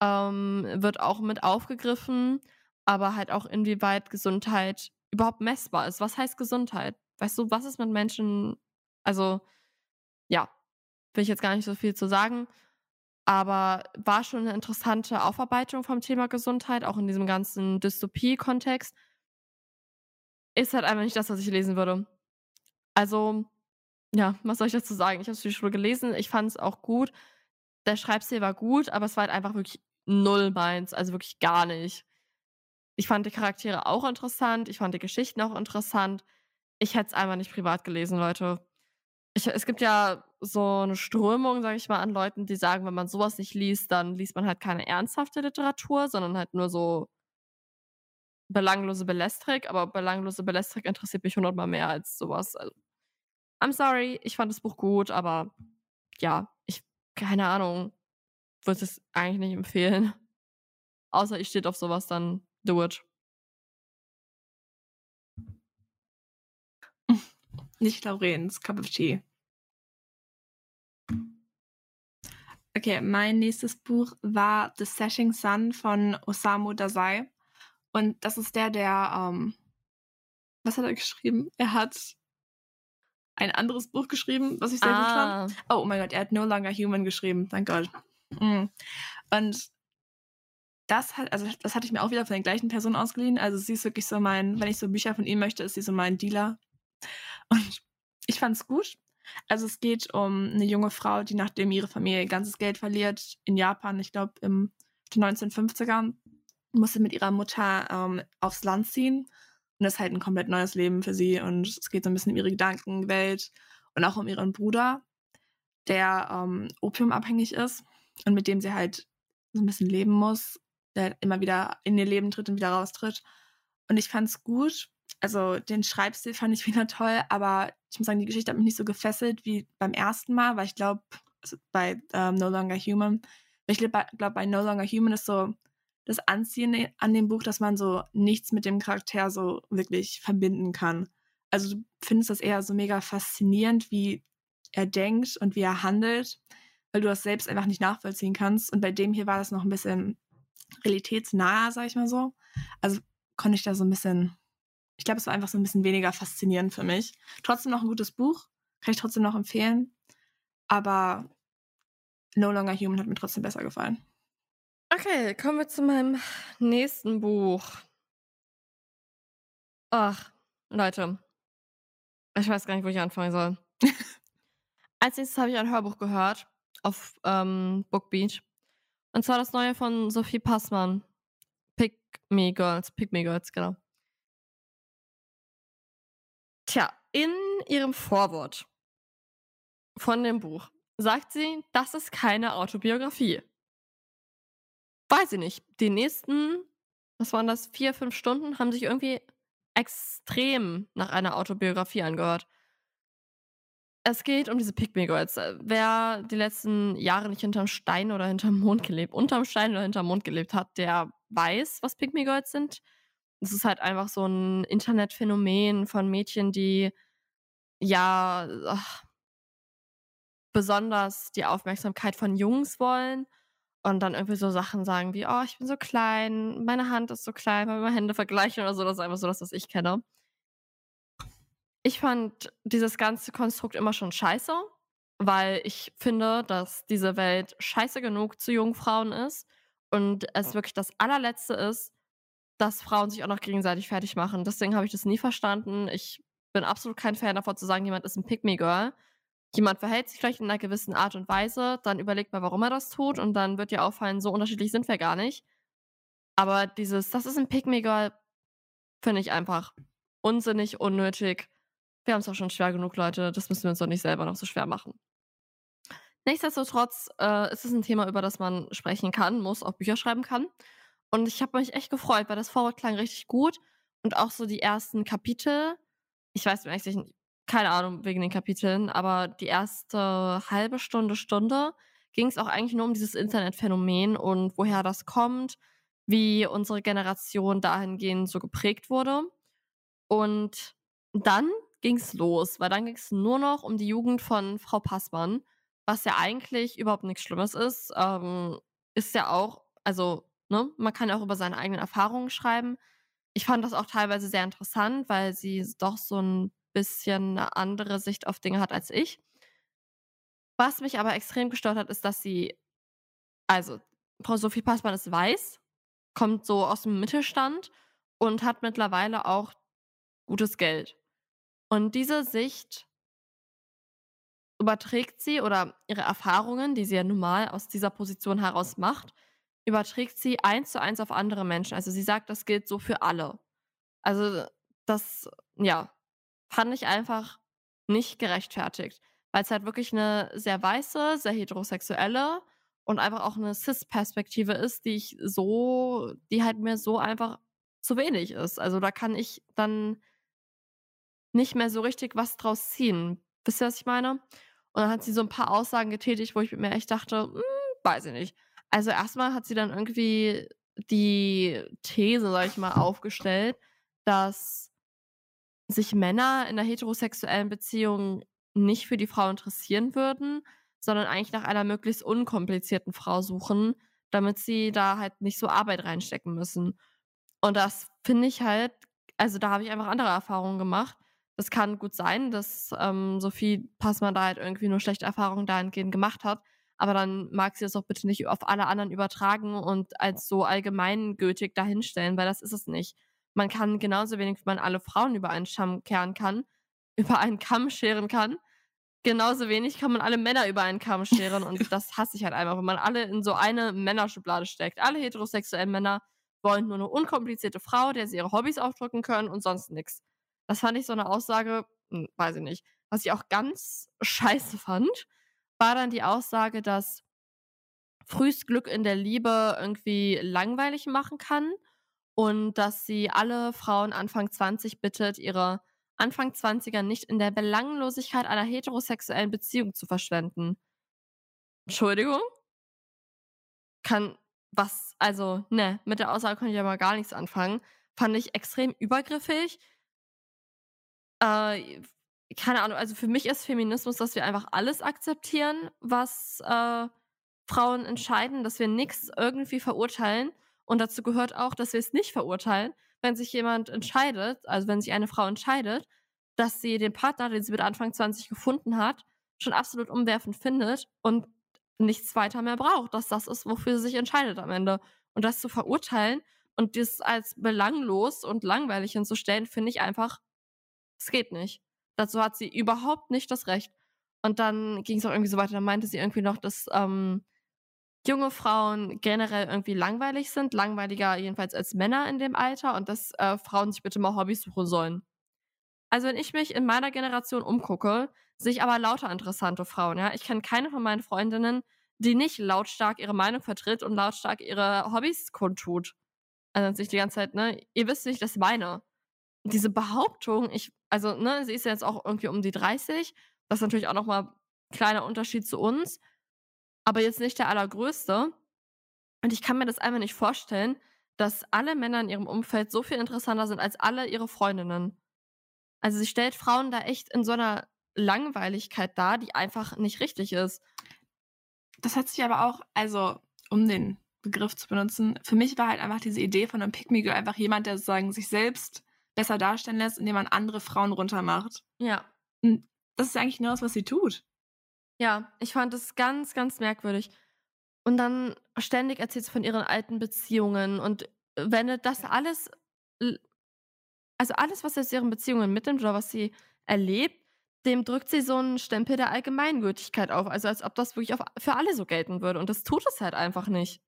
ähm, wird auch mit aufgegriffen, aber halt auch inwieweit Gesundheit überhaupt messbar ist. Was heißt Gesundheit? Weißt du, was ist mit Menschen? Also, ja, will ich jetzt gar nicht so viel zu sagen, aber war schon eine interessante Aufarbeitung vom Thema Gesundheit, auch in diesem ganzen Dystopie-Kontext. Ist halt einfach nicht das, was ich lesen würde. Also, ja, was soll ich dazu sagen? Ich habe es für die Schule gelesen, ich fand es auch gut. Der Schreibstil war gut, aber es war halt einfach wirklich null meins, also wirklich gar nicht. Ich fand die Charaktere auch interessant, ich fand die Geschichten auch interessant. Ich hätte es einfach nicht privat gelesen, Leute. Ich, es gibt ja so eine Strömung, sage ich mal, an Leuten, die sagen, wenn man sowas nicht liest, dann liest man halt keine ernsthafte Literatur, sondern halt nur so belanglose Belestrik. Aber belanglose Belestrik interessiert mich hundertmal mehr als sowas. Also, I'm sorry, ich fand das Buch gut, aber ja, ich, keine Ahnung, würde es eigentlich nicht empfehlen. Außer ich steht auf sowas, dann do it. Nicht Laurens Cup of Tea. Okay, mein nächstes Buch war The Setting Sun von Osamu Dazai. Und das ist der, der, ähm, was hat er geschrieben? Er hat ein anderes Buch geschrieben, was ich sehr gut fand. Ah, Oh, oh mein Gott, er hat No Longer Human geschrieben, thank Gott. Mm. Und das hat, also das hatte ich mir auch wieder von den gleichen Personen ausgeliehen. Also sie ist wirklich so mein, wenn ich so Bücher von ihm möchte, ist sie so mein Dealer. Und ich fand es gut. Also es geht um eine junge Frau, die nachdem ihre Familie ihr ganzes Geld verliert in Japan, ich glaube im den 1950ern, musste mit ihrer Mutter ähm, aufs Land ziehen. Und das ist halt ein komplett neues Leben für sie. Und es geht so ein bisschen um ihre Gedankenwelt und auch um ihren Bruder, der ähm, opiumabhängig ist und mit dem sie halt so ein bisschen leben muss, der immer wieder in ihr Leben tritt und wieder raustritt. Und ich fand's gut. Also den Schreibstil fand ich wieder toll, aber ich muss sagen, die Geschichte hat mich nicht so gefesselt wie beim ersten Mal, weil ich glaube, also bei ähm, No Longer Human, ich glaube, glaub, bei No Longer Human ist so das Anziehende an dem Buch, dass man so nichts mit dem Charakter so wirklich verbinden kann. Also du findest das eher so mega faszinierend, wie er denkt und wie er handelt, weil du das selbst einfach nicht nachvollziehen kannst. Und bei dem hier war das noch ein bisschen realitätsnah, sag ich mal so. Also konnte ich da so ein bisschen, ich glaube, es war einfach so ein bisschen weniger faszinierend für mich. Trotzdem noch ein gutes Buch, kann ich trotzdem noch empfehlen. Aber No Longer Human hat mir trotzdem besser gefallen. Okay, kommen wir zu meinem nächsten Buch. Ach, Leute. Ich weiß gar nicht, wo ich anfangen soll. Als nächstes habe ich ein Hörbuch gehört auf ähm, Bookbeat. Und zwar das neue von Sophie Passmann. Pick Me Girls. Pick Me Girls, genau. Tja, in ihrem Vorwort von dem Buch sagt sie, das ist keine Autobiografie. Weiß ich nicht. Die nächsten, was waren das, vier, fünf Stunden, haben sich irgendwie extrem nach einer Autobiografie angehört. Es geht um diese Me Girls. Wer die letzten Jahre nicht hinterm Stein oder hinterm Mond gelebt, unterm Stein oder hinterm Mond gelebt hat, der weiß, was Me Girls sind. Es ist halt einfach so ein Internetphänomen von Mädchen, die ja ach, besonders die Aufmerksamkeit von Jungs wollen und dann irgendwie so Sachen sagen wie, oh, ich bin so klein, meine Hand ist so klein, wenn wir Hände vergleichen oder so. Das ist einfach so das, was ich kenne. Ich fand dieses ganze Konstrukt immer schon scheiße, weil ich finde, dass diese Welt scheiße genug zu jungen Frauen ist und es wirklich das allerletzte ist, dass Frauen sich auch noch gegenseitig fertig machen. Deswegen habe ich das nie verstanden. Ich bin absolut kein Fan davon zu sagen, jemand ist ein Pick-Me-Girl jemand verhält sich vielleicht in einer gewissen Art und Weise, dann überlegt man, warum er das tut und dann wird dir auffallen, so unterschiedlich sind wir gar nicht. Aber dieses, das ist ein Pick-Me-Girl, finde ich einfach unsinnig, unnötig. Wir haben es auch schon schwer genug, Leute. Das müssen wir uns doch nicht selber noch so schwer machen. Nichtsdestotrotz äh, ist es ein Thema, über das man sprechen kann, muss, auch Bücher schreiben kann. Und ich habe mich echt gefreut, weil das Vorwort klang richtig gut. Und auch so die ersten Kapitel. Ich weiß eigentlich nicht, keine Ahnung wegen den Kapiteln, aber die erste halbe Stunde, Stunde ging es auch eigentlich nur um dieses Internetphänomen und woher das kommt, wie unsere Generation dahingehend so geprägt wurde. Und dann ging es los, weil dann ging es nur noch um die Jugend von Frau Passmann, was ja eigentlich überhaupt nichts Schlimmes ist. Ähm, ist ja auch, also, ne, man kann auch über seine eigenen Erfahrungen schreiben. Ich fand das auch teilweise sehr interessant, weil sie doch so ein bisschen eine andere Sicht auf Dinge hat als ich. Was mich aber extrem gestört hat, ist, dass sie also, Frau Sophie Passmann ist weiß, kommt so aus dem Mittelstand und hat mittlerweile auch gutes Geld. Und diese Sicht überträgt sie oder ihre Erfahrungen, die sie ja nun mal aus dieser Position heraus macht, überträgt sie eins zu eins auf andere Menschen. Also, sie sagt, das gilt so für alle. Also, das ja, fand ich einfach nicht gerechtfertigt, weil es halt wirklich eine sehr weiße, sehr heterosexuelle und einfach auch eine Cis-Perspektive ist, die ich so die halt mir so einfach zu wenig ist. Also, da kann ich dann nicht mehr so richtig was draus ziehen. Wisst ihr, was ich meine? Und dann hat sie so ein paar Aussagen getätigt, wo ich mir echt dachte: „Hm, weiß ich nicht.“ Also, erstmal hat sie dann irgendwie die These, sage ich mal, aufgestellt, dass sich Männer in einer heterosexuellen Beziehung nicht für die Frau interessieren würden, sondern eigentlich nach einer möglichst unkomplizierten Frau suchen, damit sie da halt nicht so Arbeit reinstecken müssen. Und das finde ich halt, also da habe ich einfach andere Erfahrungen gemacht. Das kann gut sein, dass ähm, Sophie Passmann da halt irgendwie nur schlechte Erfahrungen dahingehend gemacht hat. Aber dann mag sie das auch bitte nicht auf alle anderen übertragen und als so allgemeingültig dahinstellen, weil das ist es nicht man kann genauso wenig, wie man alle Frauen über einen Stamm kehren kann, über einen Kamm scheren kann, genauso wenig kann man alle Männer über einen Kamm scheren. Und das hasse ich halt einfach, wenn man alle in so eine Männerschublade steckt. Alle heterosexuellen Männer wollen nur eine unkomplizierte Frau, der sie ihre Hobbys aufdrücken können und sonst nichts. Das fand ich so eine Aussage, hm, weiß ich nicht. Was ich auch ganz scheiße fand, war dann die Aussage, dass frühst Glück in der Liebe irgendwie langweilig machen kann und dass sie alle Frauen Anfang 20 bittet, ihre Anfang 20er nicht in der Belanglosigkeit einer heterosexuellen Beziehung zu verschwenden. Entschuldigung? Kann was, also, ne, mit der Aussage konnte ich aber gar nichts anfangen. Fand ich extrem übergriffig. Äh, keine Ahnung, also für mich ist Feminismus, dass wir einfach alles akzeptieren, was äh, Frauen entscheiden, dass wir nichts irgendwie verurteilen Und dazu gehört auch, dass wir es nicht verurteilen, wenn sich jemand entscheidet, also wenn sich eine Frau entscheidet, dass sie den Partner, den sie mit Anfang 20 gefunden hat, schon absolut umwerfend findet und nichts weiter mehr braucht, dass das ist, wofür sie sich entscheidet am Ende. Und das zu verurteilen und das als belanglos und langweilig hinzustellen, finde ich einfach, es geht nicht. Dazu hat sie überhaupt nicht das Recht. Und dann ging es auch irgendwie so weiter. Dann meinte sie irgendwie noch, dass ähm, junge Frauen generell irgendwie langweilig sind, langweiliger jedenfalls als Männer in dem Alter und dass äh, Frauen sich bitte mal Hobbys suchen sollen. Also wenn ich mich in meiner Generation umgucke, sehe ich aber lauter interessante Frauen. Ja, ich kenne keine von meinen Freundinnen, die nicht lautstark ihre Meinung vertritt und lautstark ihre Hobbys kundtut. Also sich die ganze Zeit, ne, ihr wisst, ich das meine. Diese Behauptung, ich, also, ne, sie ist ja jetzt auch irgendwie um die 30, das ist natürlich auch nochmal ein kleiner Unterschied zu uns, aber jetzt nicht der allergrößte. Und ich kann mir das einfach nicht vorstellen, dass alle Männer in ihrem Umfeld so viel interessanter sind als alle ihre Freundinnen. Also sie stellt Frauen da echt in so einer Langweiligkeit dar, die einfach nicht richtig ist. Das hat sich aber auch, also um den Begriff zu benutzen, für mich war halt einfach diese Idee von einem Pick Me Girl einfach jemand, der sozusagen sich selbst besser darstellen lässt, indem man andere Frauen runtermacht. Ja. Und das ist eigentlich nur das, was sie tut. Ja, ich fand das ganz, ganz merkwürdig. Und dann ständig erzählt sie von ihren alten Beziehungen und wendet das alles, also alles, was sie aus ihren Beziehungen mitnimmt oder was sie erlebt, dem drückt sie so einen Stempel der Allgemeingültigkeit auf. Also als ob das wirklich auf, für alle so gelten würde. Und das tut es halt einfach nicht.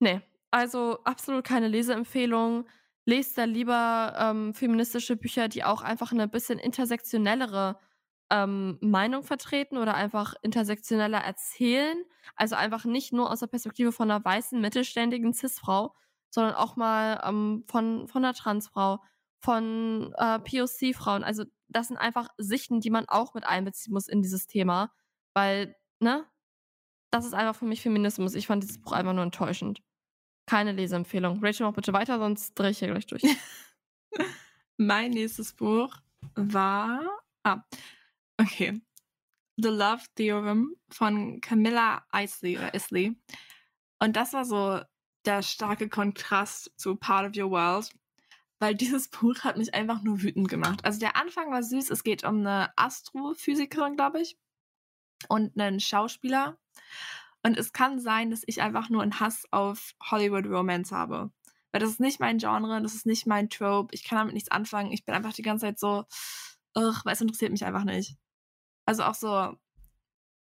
Nee, also absolut keine Leseempfehlung. Lest da lieber ähm, feministische Bücher, die auch einfach eine bisschen intersektionellere ähm, Meinung vertreten oder einfach intersektioneller erzählen. Also einfach nicht nur aus der Perspektive von einer weißen, mittelständigen Cis-Frau, sondern auch mal ähm, von, von einer Transfrau, von äh, POC-Frauen. Also das sind einfach Sichten, die man auch mit einbeziehen muss in dieses Thema, weil, ne, das ist einfach für mich Feminismus. Ich fand dieses Buch einfach nur enttäuschend. Keine Leseempfehlung. Rachel, mach bitte weiter, sonst drehe ich hier gleich durch. mein nächstes Buch war, ah, okay, The Love Theorem von Camilla Isley oder Isley. Und das war so der starke Kontrast zu Part of Your World, weil dieses Buch hat mich einfach nur wütend gemacht. Also der Anfang war süß. Es geht um eine Astrophysikerin, glaube ich, und einen Schauspieler. Und es kann sein, dass ich einfach nur einen Hass auf Hollywood Romance habe. Weil das ist nicht mein Genre, das ist nicht mein Trope. Ich kann damit nichts anfangen. Ich bin einfach die ganze Zeit so, ugh, weil es interessiert mich einfach nicht. Also auch so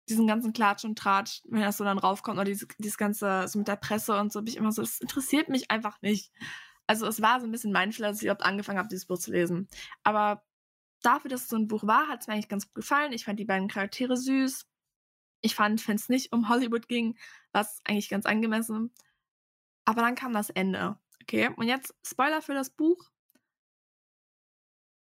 diesen ganzen Klatsch und Tratsch, wenn das so dann raufkommt, oder dieses, dieses ganze, so mit der Presse und so, bin ich immer so, das interessiert mich einfach nicht. Also es war so ein bisschen mein Fehler, dass ich überhaupt angefangen habe, dieses Buch zu lesen. Aber dafür, dass es so ein Buch war, hat es mir eigentlich ganz gut gefallen. Ich fand die beiden Charaktere süß. Ich fand, wenn es nicht um Hollywood ging, war es eigentlich ganz angemessen. Aber dann kam das Ende. Okay, und jetzt Spoiler für das Buch.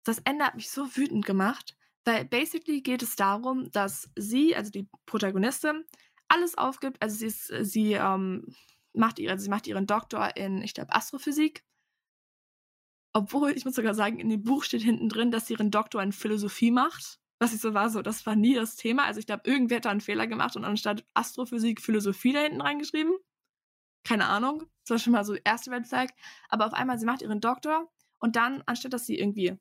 Das Ende hat mich so wütend gemacht, weil basically geht es darum, dass sie, also die Protagonistin, alles aufgibt. Also sie, ist, sie ähm, macht ihre, sie macht ihren Doktor in, ich glaube, Astrophysik. Obwohl, ich muss sogar sagen, in dem Buch steht hinten drin, dass sie ihren Doktor in Philosophie macht. Was ich so war, so, das war nie das Thema. Also ich glaube, irgendwer hat da einen Fehler gemacht und anstatt Astrophysik Philosophie da hinten reingeschrieben. Keine Ahnung. Das war schon mal so erste Red. Aber auf einmal, sie macht ihren Doktor und dann, anstatt dass sie irgendwie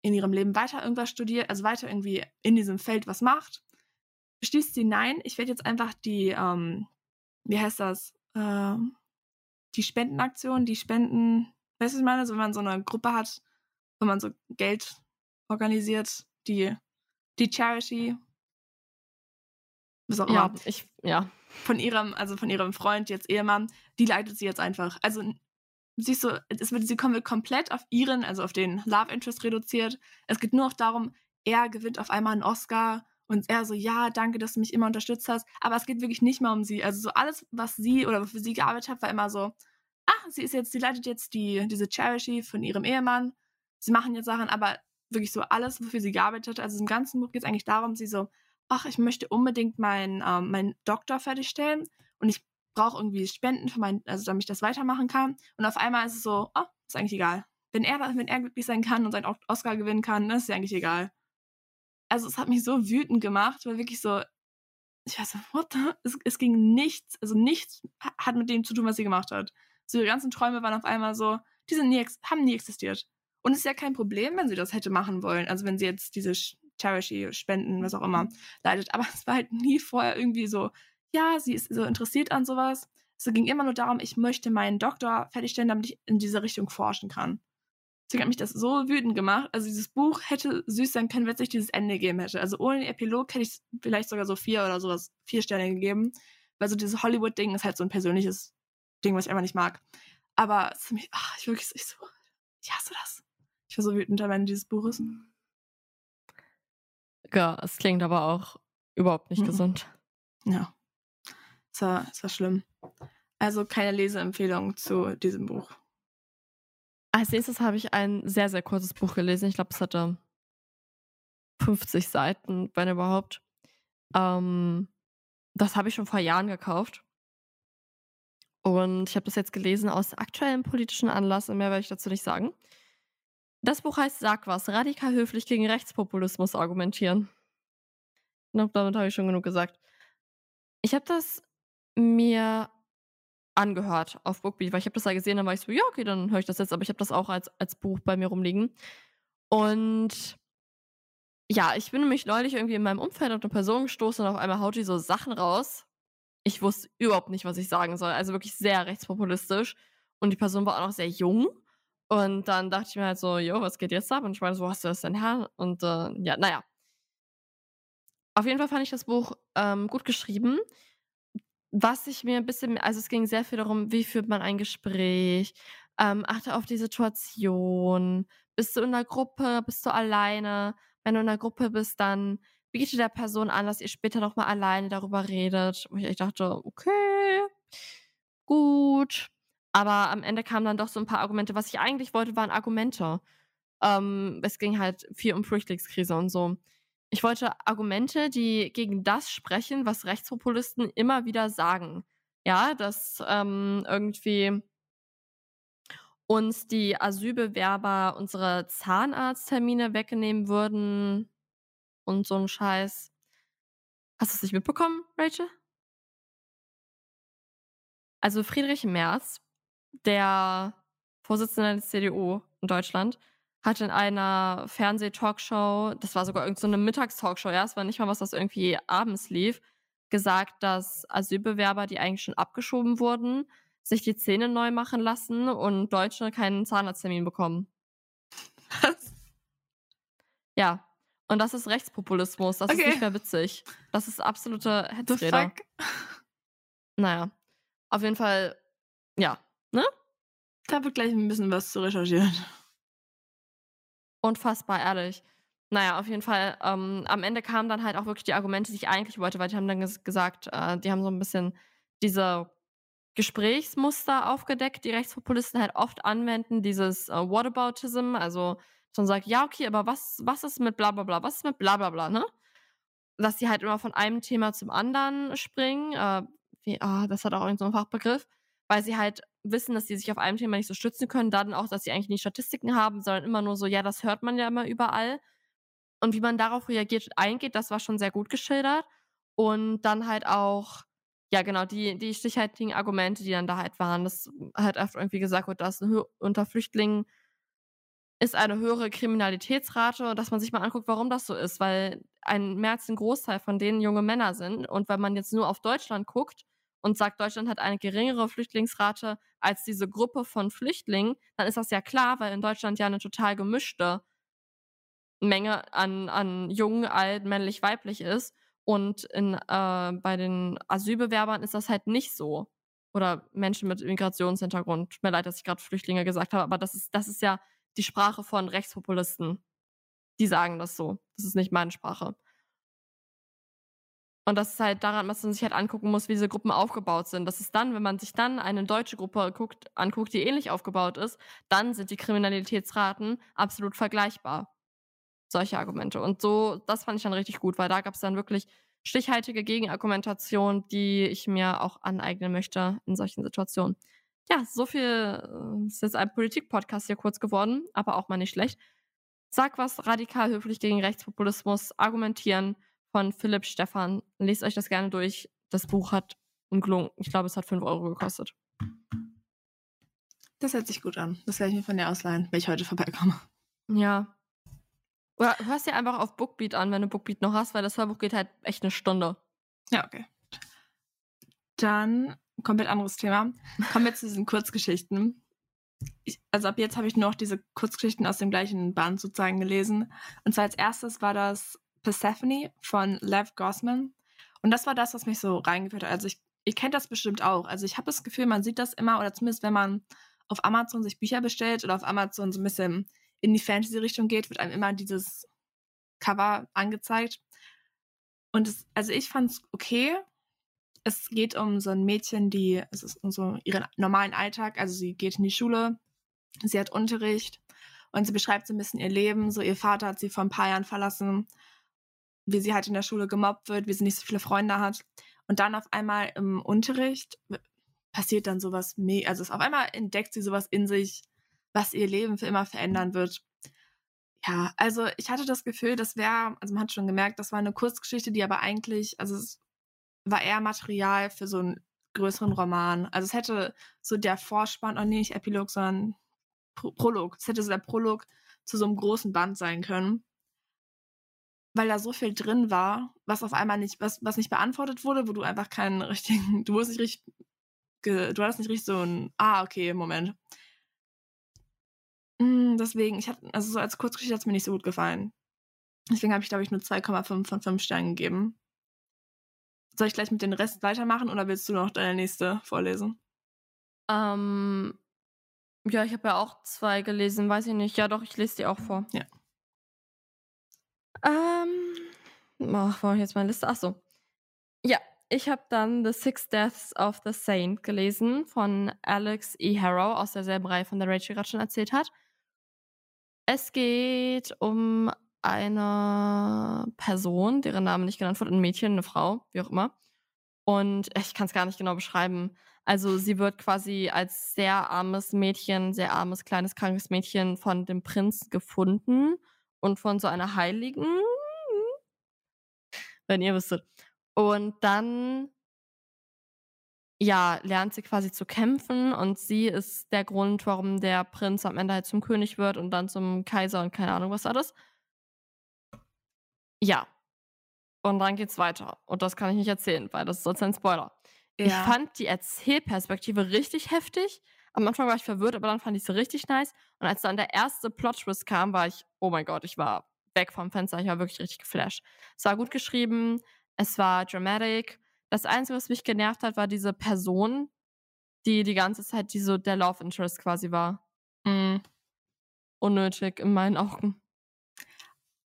in ihrem Leben weiter irgendwas studiert, also weiter irgendwie in diesem Feld was macht, beschließt sie, nein, ich werde jetzt einfach die, ähm, wie heißt das, ähm, die Spendenaktion, die Spenden, weißt du, was ich meine? So, wenn man so eine Gruppe hat, wenn man so Geld organisiert, die, die Charity, was auch immer. Ja, ich, ja. Von ihrem, also von ihrem Freund, jetzt Ehemann, die leitet sie jetzt einfach. Also sie so, es wird, sie kommt komplett auf ihren, also auf den Love Interest reduziert. Es geht nur noch darum, er gewinnt auf einmal einen Oscar und er so, ja, danke, dass du mich immer unterstützt hast. Aber es geht wirklich nicht mehr um sie. Also so alles, was sie oder für sie gearbeitet hat, war immer so, ach, sie ist jetzt, sie leitet jetzt die, diese Charity von ihrem Ehemann. Sie machen jetzt Sachen, aber wirklich so alles, wofür sie gearbeitet hat. Also im ganzen Buch geht es eigentlich darum, sie so, ach, ich möchte unbedingt meinen ähm, mein Doktor fertigstellen und ich brauche irgendwie Spenden für mein, also damit ich das weitermachen kann. Und auf einmal ist es so, oh, ist eigentlich egal. Wenn er, wenn er glücklich sein kann und seinen Oscar gewinnen kann, ist es eigentlich egal. Also es hat mich so wütend gemacht, weil wirklich so, ich weiß nicht, what the? Es, es ging nichts, also nichts hat mit dem zu tun, was sie gemacht hat. So ihre ganzen Träume waren auf einmal so, die sind nie, haben nie existiert. Und es ist ja kein Problem, wenn sie das hätte machen wollen. Also wenn sie jetzt diese Charity, Spenden, was auch immer, leidet. Aber es war halt nie vorher irgendwie so, ja, sie ist so interessiert an sowas. Es ging immer nur darum, ich möchte meinen Doktor fertigstellen, damit ich in diese Richtung forschen kann. Deswegen hat mich das so wütend gemacht. Also dieses Buch hätte süß sein können, wenn es nicht dieses Ende gegeben hätte. Also ohne den Epilog hätte ich vielleicht sogar so vier oder sowas, vier Sterne gegeben. Weil so dieses Hollywood-Ding ist halt so ein persönliches Ding, was ich einfach nicht mag. Aber es ist mich, ach, ich wirklich, ich so, ich hasse das. Ich war so wütend am Ende dieses Buches. Ja, es klingt aber auch überhaupt nicht mhm. gesund. Ja. Es war, es war schlimm. Also keine Leseempfehlung zu diesem Buch. Als nächstes habe ich ein sehr, sehr kurzes Buch gelesen. Ich glaube, es hatte 50 Seiten, wenn überhaupt. Ähm, das habe ich schon vor Jahren gekauft. Und ich habe das jetzt gelesen aus aktuellem politischen Anlass und mehr werde ich dazu nicht sagen. Das Buch heißt Sag was, radikal höflich gegen Rechtspopulismus argumentieren. Glaube, damit habe ich schon genug gesagt. Ich habe das mir angehört auf Bookbeat, weil ich habe das da gesehen, dann war ich so, ja, okay, dann höre ich das jetzt, aber ich habe das auch als, als Buch bei mir rumliegen. Und ja, ich bin nämlich neulich irgendwie in meinem Umfeld auf eine Person gestoßen und auf einmal haut die so Sachen raus. Ich wusste überhaupt nicht, was ich sagen soll. Also wirklich sehr rechtspopulistisch. Und die Person war auch noch sehr jung. Und dann dachte ich mir halt so, jo, was geht jetzt ab? Und ich meine, so, hast du das denn her? Und äh, ja, naja. Auf jeden Fall fand ich das Buch ähm, gut geschrieben. Was ich mir ein bisschen, also es ging sehr viel darum, wie führt man ein Gespräch, ähm, achte auf die Situation. Bist du in einer Gruppe, bist du alleine? Wenn du in einer Gruppe bist, dann biete der Person an, dass ihr später nochmal alleine darüber redet. Und ich dachte, okay, gut. Aber am Ende kamen dann doch so ein paar Argumente. Was ich eigentlich wollte, waren Argumente. Ähm, es ging halt viel um Flüchtlingskrise und so. Ich wollte Argumente, die gegen das sprechen, was Rechtspopulisten immer wieder sagen. Ja, dass ähm, irgendwie uns die Asylbewerber unsere Zahnarzttermine wegnehmen würden und so ein Scheiß. Hast du es nicht mitbekommen, Rachel? Also Friedrich Merz der Vorsitzende der CDU in Deutschland, hat in einer Fernseh-Talkshow, das war sogar irgendeine so Mittagstalkshow, ja, es war nicht mal was, das irgendwie abends lief, gesagt, dass Asylbewerber, die eigentlich schon abgeschoben wurden, sich die Zähne neu machen lassen und Deutsche keinen Zahnarzttermin bekommen. Was? Ja. Und das ist Rechtspopulismus. Das okay. ist nicht mehr witzig. Das ist absolute Hetzrede. Naja. Auf jeden Fall, ja. Ne? Da wird gleich ein bisschen was zu recherchieren. Unfassbar ehrlich. Naja, auf jeden Fall. Ähm, am Ende kamen dann halt auch wirklich die Argumente, die ich eigentlich wollte, weil die haben dann ges gesagt, äh, die haben so ein bisschen diese Gesprächsmuster aufgedeckt, die Rechtspopulisten halt oft anwenden, dieses äh, Whataboutism, also schon sagt, ja, okay, aber was, was ist mit bla bla bla, was ist mit bla bla bla, ne? Dass sie halt immer von einem Thema zum anderen springen. Äh, wie, oh, das hat auch irgendeinen so Fachbegriff, weil sie halt wissen, dass sie sich auf einem Thema nicht so stützen können, dann auch, dass sie eigentlich nie Statistiken haben, sondern immer nur so, ja, das hört man ja immer überall. Und wie man darauf reagiert und eingeht, das war schon sehr gut geschildert. Und dann halt auch, ja, genau, die, die stichhaltigen Argumente, die dann da halt waren. Das hat oft irgendwie gesagt, wird, dass unter Flüchtlingen ist eine höhere Kriminalitätsrate und dass man sich mal anguckt, warum das so ist, weil ein als ein Großteil von denen junge Männer sind. Und wenn man jetzt nur auf Deutschland guckt, und sagt, Deutschland hat eine geringere Flüchtlingsrate als diese Gruppe von Flüchtlingen, dann ist das ja klar, weil in Deutschland ja eine total gemischte Menge an, an jung, alt, männlich, weiblich ist. Und in, äh, bei den Asylbewerbern ist das halt nicht so. Oder Menschen mit Migrationshintergrund. Tut mir leid, dass ich gerade Flüchtlinge gesagt habe, aber das ist, das ist ja die Sprache von Rechtspopulisten. Die sagen das so. Das ist nicht meine Sprache. Und das ist halt daran, dass man sich halt angucken muss, wie diese Gruppen aufgebaut sind. Das ist dann, wenn man sich dann eine deutsche Gruppe guckt, anguckt, die ähnlich aufgebaut ist, dann sind die Kriminalitätsraten absolut vergleichbar. Solche Argumente. Und so, das fand ich dann richtig gut, weil da gab es dann wirklich stichhaltige Gegenargumentation, die ich mir auch aneignen möchte in solchen Situationen. Ja, so viel äh, ist jetzt ein Politik-Podcast hier kurz geworden, aber auch mal nicht schlecht. Sag was radikal höflich gegen Rechtspopulismus, argumentieren, von Philipp Stephan. Lest euch das gerne durch. Das Buch hat ungelungen, ich glaube, es hat 5 Euro gekostet. Das hört sich gut an. Das werde ich mir von dir ausleihen, wenn ich heute vorbeikomme. Ja. Oder hörst dir einfach auf Bookbeat an, wenn du Bookbeat noch hast, weil das Hörbuch geht halt echt eine Stunde. Ja, okay. Dann komplett anderes Thema. Kommen wir zu diesen Kurzgeschichten. Ich, also ab jetzt habe ich nur noch diese Kurzgeschichten aus dem gleichen Band sozusagen gelesen. Und zwar als erstes war das Persephone von Lev Gossman. Und das war das, was mich so reingeführt hat. Also ich, ihr kennt das bestimmt auch. Also ich habe das Gefühl, man sieht das immer, oder zumindest wenn man auf Amazon sich Bücher bestellt oder auf Amazon so ein bisschen in die Fantasy-Richtung geht, wird einem immer dieses Cover angezeigt. Und es, also ich fand es okay. Es geht um so ein Mädchen, die, es ist um so ihren normalen Alltag, also sie geht in die Schule, sie hat Unterricht und sie beschreibt so ein bisschen ihr Leben. So, ihr Vater hat sie vor ein paar Jahren verlassen, wie sie halt in der Schule gemobbt wird, wie sie nicht so viele Freunde hat. Und dann auf einmal im Unterricht passiert dann sowas, also auf einmal entdeckt sie sowas in sich, was ihr Leben für immer verändern wird. Ja, also ich hatte das Gefühl, das wäre, also man hat schon gemerkt, das war eine Kurzgeschichte, die aber eigentlich, also es war eher Material für so einen größeren Roman. Also es hätte so der Vorspann, oh nee, nicht Epilog, sondern Pro Prolog. Es hätte so der Prolog zu so einem großen Band sein können. Weil da so viel drin war, was auf einmal nicht, was, was nicht beantwortet wurde, wo du einfach keinen richtigen, du wusstest nicht richtig, du hattest nicht richtig so ein, ah, okay, Moment. Mm, deswegen, ich hatte, also so als Kurzgeschichte hat es mir nicht so gut gefallen. Deswegen habe ich, glaube ich, nur 2,5 von 5 Sternen gegeben. Soll ich gleich mit dem Rest weitermachen oder willst du noch deine nächste vorlesen? Ähm, ja, ich habe ja auch zwei gelesen, weiß ich nicht. Ja, doch, ich lese die auch vor. Ja. Ähm, wo habe ich jetzt meine Liste? Ach so. Ja, ich habe dann The Six Deaths of the Saint gelesen von Alex E. Harrow aus derselben Reihe, von der Rachel gerade schon erzählt hat. Es geht um eine Person, deren Name nicht genannt wird, ein Mädchen, eine Frau, wie auch immer. Und ich kann es gar nicht genau beschreiben. Also sie wird quasi als sehr armes Mädchen, sehr armes, kleines, krankes Mädchen von dem Prinz gefunden und von so einer Heiligen, wenn ihr wüsstet. Und dann ja, lernt sie quasi zu kämpfen und sie ist der Grund, warum der Prinz am Ende halt zum König wird und dann zum Kaiser und keine Ahnung was alles. Ja. Und dann geht's weiter. Und das kann ich nicht erzählen, weil das ist sonst ein Spoiler. Ja. Ich fand die Erzählperspektive richtig heftig. Am Anfang war ich verwirrt, aber dann fand ich sie richtig nice. Und als dann der erste Plot-Twist kam, war ich, oh mein Gott, ich war weg vom Fenster. Ich war wirklich richtig geflasht. Es war gut geschrieben, es war dramatic. Das Einzige, was mich genervt hat, war diese Person, die die ganze Zeit die so der Love Interest quasi war. Mhm. Unnötig in meinen Augen.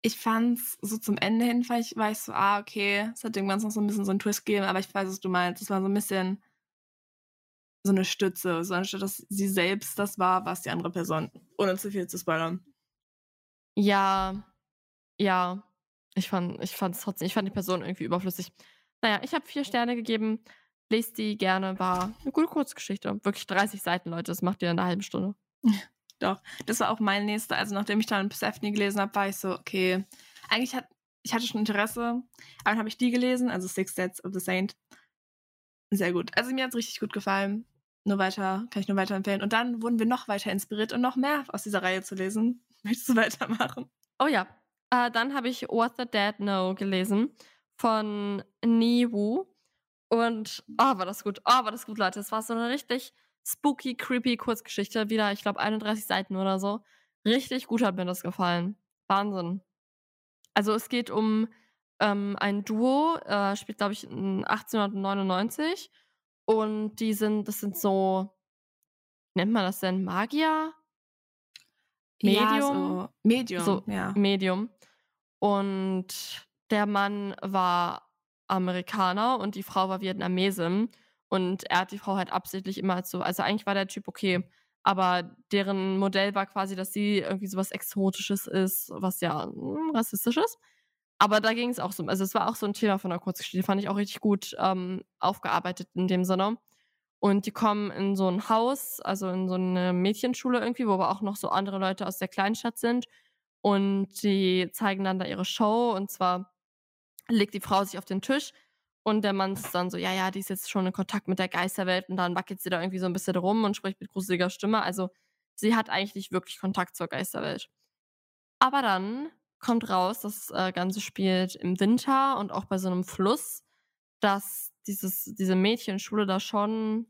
Ich fand's so zum Ende hin, war ich, war ich so, ah, okay, es hat irgendwann noch so ein bisschen so einen Twist gegeben, aber ich weiß, was du meinst. Es war so ein bisschen so eine Stütze, so anstatt dass sie selbst das war, was die andere Person, ohne zu viel zu spoilern. Ja, ja. Ich fand, ich fand trotzdem, ich fand die Person irgendwie überflüssig. Naja, ich habe vier Sterne gegeben. Lest die gerne, war eine gute Kurzgeschichte. Wirklich 30 Seiten, Leute, das macht ihr in einer halben Stunde. Doch, das war auch mein nächster. Also nachdem ich dann Persephone gelesen habe, war ich so, okay. Eigentlich hat, ich hatte schon Interesse, aber dann habe ich die gelesen, also Six Deaths of the Saint. Sehr gut. Also mir hat es richtig gut gefallen. Nur weiter, kann ich nur weiterempfehlen. Und dann wurden wir noch weiter inspiriert und noch mehr aus dieser Reihe zu lesen. Möchtest du weitermachen? Oh ja. Äh, dann habe ich What the Dead Know gelesen von Niwu. Und oh, war das gut. Oh, war das gut, Leute. Es war so eine richtig spooky, creepy Kurzgeschichte. Wieder, ich glaube, 31 Seiten oder so. Richtig gut hat mir das gefallen. Wahnsinn. Also es geht um ähm, ein Duo, äh, spielt, glaube ich, 1899. Und die sind, das sind so, nennt man das denn Magier? Medium? Ja, so Medium, so, ja. Medium. Und der Mann war Amerikaner und die Frau war Vietnamesin. Und er hat die Frau halt absichtlich immer so, also eigentlich war der Typ okay, aber deren Modell war quasi, dass sie irgendwie sowas Exotisches ist, was ja hm, rassistisch ist. Aber da ging es auch so, also es war auch so ein Thema von der Kurzgeschichte, fand ich auch richtig gut ähm, aufgearbeitet in dem Sinne. Und die kommen in so ein Haus, also in so eine Mädchenschule irgendwie, wo aber auch noch so andere Leute aus der Kleinstadt sind. Und die zeigen dann da ihre Show und zwar legt die Frau sich auf den Tisch und der Mann ist dann so, ja, ja, die ist jetzt schon in Kontakt mit der Geisterwelt und dann wackelt sie da irgendwie so ein bisschen rum und spricht mit gruseliger Stimme. Also sie hat eigentlich nicht wirklich Kontakt zur Geisterwelt. Aber dann kommt raus, das äh, Ganze spielt im Winter und auch bei so einem Fluss, dass dieses, diese Mädchenschule da schon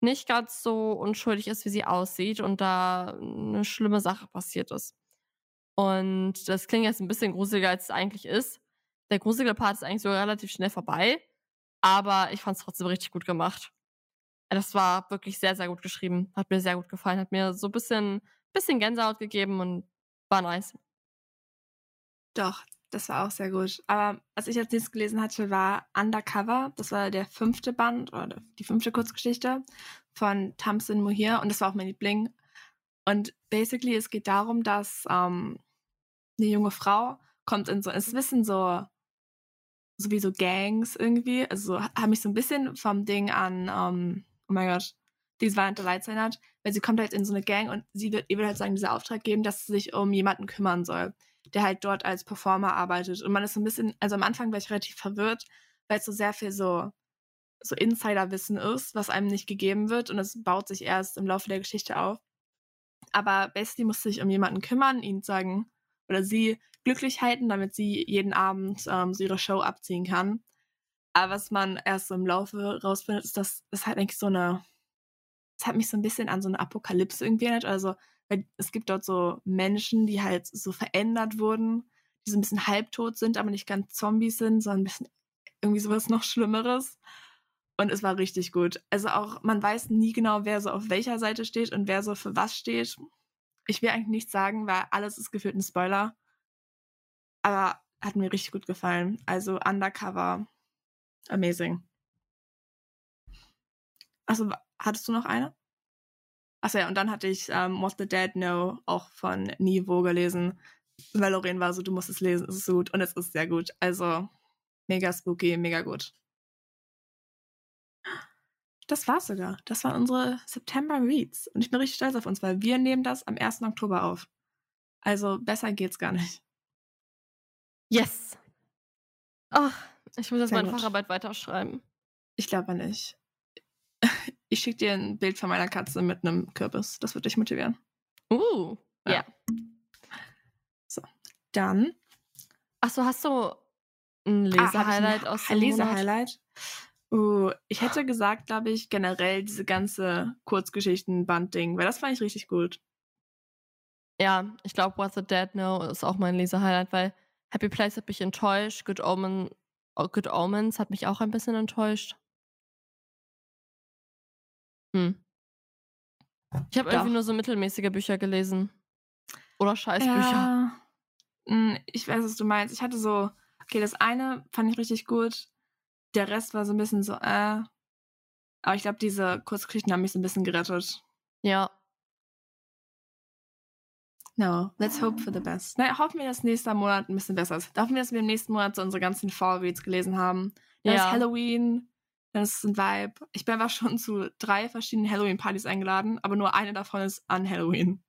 nicht ganz so unschuldig ist, wie sie aussieht und da eine schlimme Sache passiert ist. Und das klingt jetzt ein bisschen gruseliger, als es eigentlich ist. Der gruselige Part ist eigentlich so relativ schnell vorbei, aber ich fand es trotzdem richtig gut gemacht. Das war wirklich sehr, sehr gut geschrieben. Hat mir sehr gut gefallen. Hat mir so ein bisschen, bisschen Gänsehaut gegeben und war nice. Doch, das war auch sehr gut. Aber was ich als nächstes gelesen hatte, war Undercover. Das war der fünfte Band oder die fünfte Kurzgeschichte von Tamsin Muhir und das war auch mein Liebling. Und basically, es geht darum, dass ähm, eine junge Frau kommt in so, es bisschen so, so wie so Gangs irgendwie. Also so, hat mich so ein bisschen vom Ding an, ähm, oh mein Gott, dieses Violent Lights erinnert, weil sie kommt halt in so eine Gang und sie wird, ihr wird halt sagen, dieser Auftrag geben, dass sie sich um jemanden kümmern soll der halt dort als Performer arbeitet. Und man ist so ein bisschen, also am Anfang war ich relativ verwirrt, weil es so sehr viel so, so Insiderwissen ist, was einem nicht gegeben wird und es baut sich erst im Laufe der Geschichte auf. Aber Bestie muss sich um jemanden kümmern, ihn sagen oder sie glücklich halten, damit sie jeden Abend ähm, so ihre Show abziehen kann. Aber was man erst so im Laufe rausfindet, ist, dass es halt eigentlich so eine, es hat mich so ein bisschen an so eine Apokalypse irgendwie erinnert. Also weil es gibt dort so Menschen, die halt so verändert wurden, die so ein bisschen halbtot sind, aber nicht ganz Zombies sind, sondern ein bisschen irgendwie sowas noch Schlimmeres. Und es war richtig gut. Also auch, man weiß nie genau, wer so auf welcher Seite steht und wer so für was steht. Ich will eigentlich nichts sagen, weil alles ist gefühlt ein Spoiler. Aber hat mir richtig gut gefallen. Also Undercover, amazing. Also, hattest du noch eine? Achso ja, und dann hatte ich ähm, What the Dead Know auch von Nivo gelesen. Weil Lorraine war so, du musst es lesen, es ist gut. Und es ist sehr gut. Also mega spooky, mega gut. Das war's sogar. Das waren unsere September Reads. Und ich bin richtig stolz auf uns, weil wir nehmen das am 1. Oktober auf. Also besser geht's gar nicht. Yes. Ach, ich muss jetzt meine. Facharbeit weiterschreiben. Ich glaube nicht. Ich schicke dir ein Bild von meiner Katze mit einem Kürbis. Das wird dich motivieren. Uh, ja. Yeah. So, dann. Achso, hast du ein ah, aus dem Lesehighlight? Uh, ich hätte gesagt, glaube ich, generell diese ganze Kurzgeschichten-Band-Ding, weil das fand ich richtig gut. Ja, ich glaube, What's the Dead Know ist auch mein Lesehighlight, weil Happy Place hat mich enttäuscht, Good, Omen, Good Omens hat mich auch ein bisschen enttäuscht. Hm. Ich habe irgendwie nur so mittelmäßige Bücher gelesen. Oder Scheißbücher. Ja, hm, ich weiß, was du meinst. Ich hatte so, okay, das eine fand ich richtig gut. Der Rest war so ein bisschen so, äh. Aber ich glaube, diese Kurzgeschichten haben mich so ein bisschen gerettet. Ja. No, let's hope for the best. Na, hoffen wir, dass nächster Monat ein bisschen besser ist. Hoffen wir, dass wir im nächsten Monat so unsere ganzen Fall Reads gelesen haben. Dann ja. ist Halloween, das ist ein Vibe. Ich bin einfach schon zu drei verschiedenen Halloween-Partys eingeladen, aber nur eine davon ist an Halloween.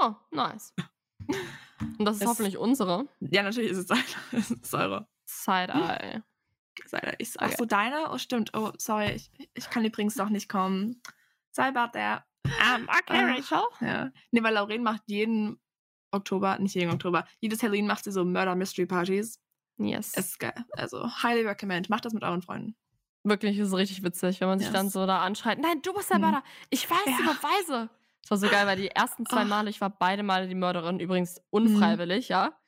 Oh, nice. Und das ist es, hoffentlich unsere. Ja, natürlich ist es deine. Es ist eure. Side-Eye. Side-Eye. Ach so, deine? Oh, stimmt. Oh, sorry. Ich, ich kann übrigens doch nicht kommen. Sorry about that. Um, okay, uh, Rachel. Ja. Nee, weil Lauren macht jeden Oktober, nicht jeden Oktober, jedes Halloween macht sie so Murder Mystery Partys. Yes. Es ist geil. Also, highly recommend. Macht das mit euren Freunden. Wirklich, ist richtig witzig, wenn man sich yes. dann so da anschreit. Nein, du bist der mhm. Mörder. Ich weiß ja. die Beweise. Das war so geil, weil die ersten zwei Male, ich war beide Male die Mörderin, übrigens mhm. unfreiwillig, mhm. ja.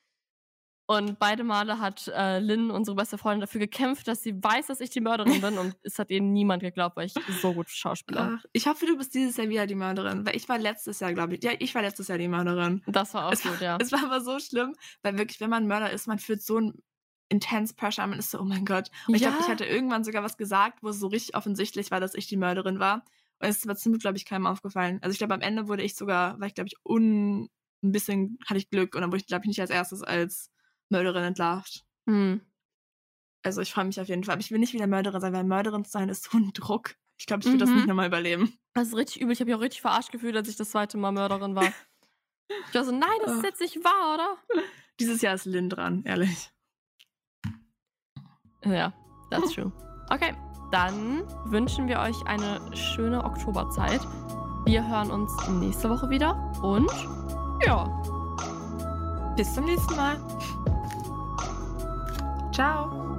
Und beide Male hat äh, Lynn, unsere beste Freundin, dafür gekämpft, dass sie weiß, dass ich die Mörderin bin. Und es hat ihr niemand geglaubt, weil ich so gut Schauspieler. Ach, ich hoffe, du bist dieses Jahr wieder die Mörderin. Weil ich war letztes Jahr, glaube ich. Ja, ich war letztes Jahr die Mörderin. Das war auch es gut, ja. Es war aber so schlimm, weil wirklich, wenn man Mörder ist, man fühlt so ein intense Pressure. Man ist so, oh mein Gott. Und ich glaube, ich hatte irgendwann sogar was gesagt, wo es so richtig offensichtlich war, dass ich die Mörderin war. Und es aber zum Glück, glaube ich, keinem aufgefallen. Also ich glaube, am Ende wurde ich sogar, war ich, glaube ich, un, ein bisschen, hatte ich Glück. Und dann wurde ich, glaube ich, nicht als erstes als Mörderin entlarvt. Hm. Also ich freue mich auf jeden Fall. Aber ich will nicht wieder Mörderin sein, weil Mörderin zu sein ist so ein Druck. Ich glaube, ich würde mhm. das nicht nochmal überleben. Das ist richtig übel. Ich habe mich auch richtig verarscht gefühlt, als ich das zweite Mal Mörderin war. ich war so, nein, das ist jetzt nicht wahr, oder? Dieses Jahr ist Lynn dran, ehrlich. Ja, that's true. Okay, dann wünschen wir euch eine schöne Oktoberzeit. Wir hören uns nächste Woche wieder und ja, Bis zum nächsten Mal. Ciao.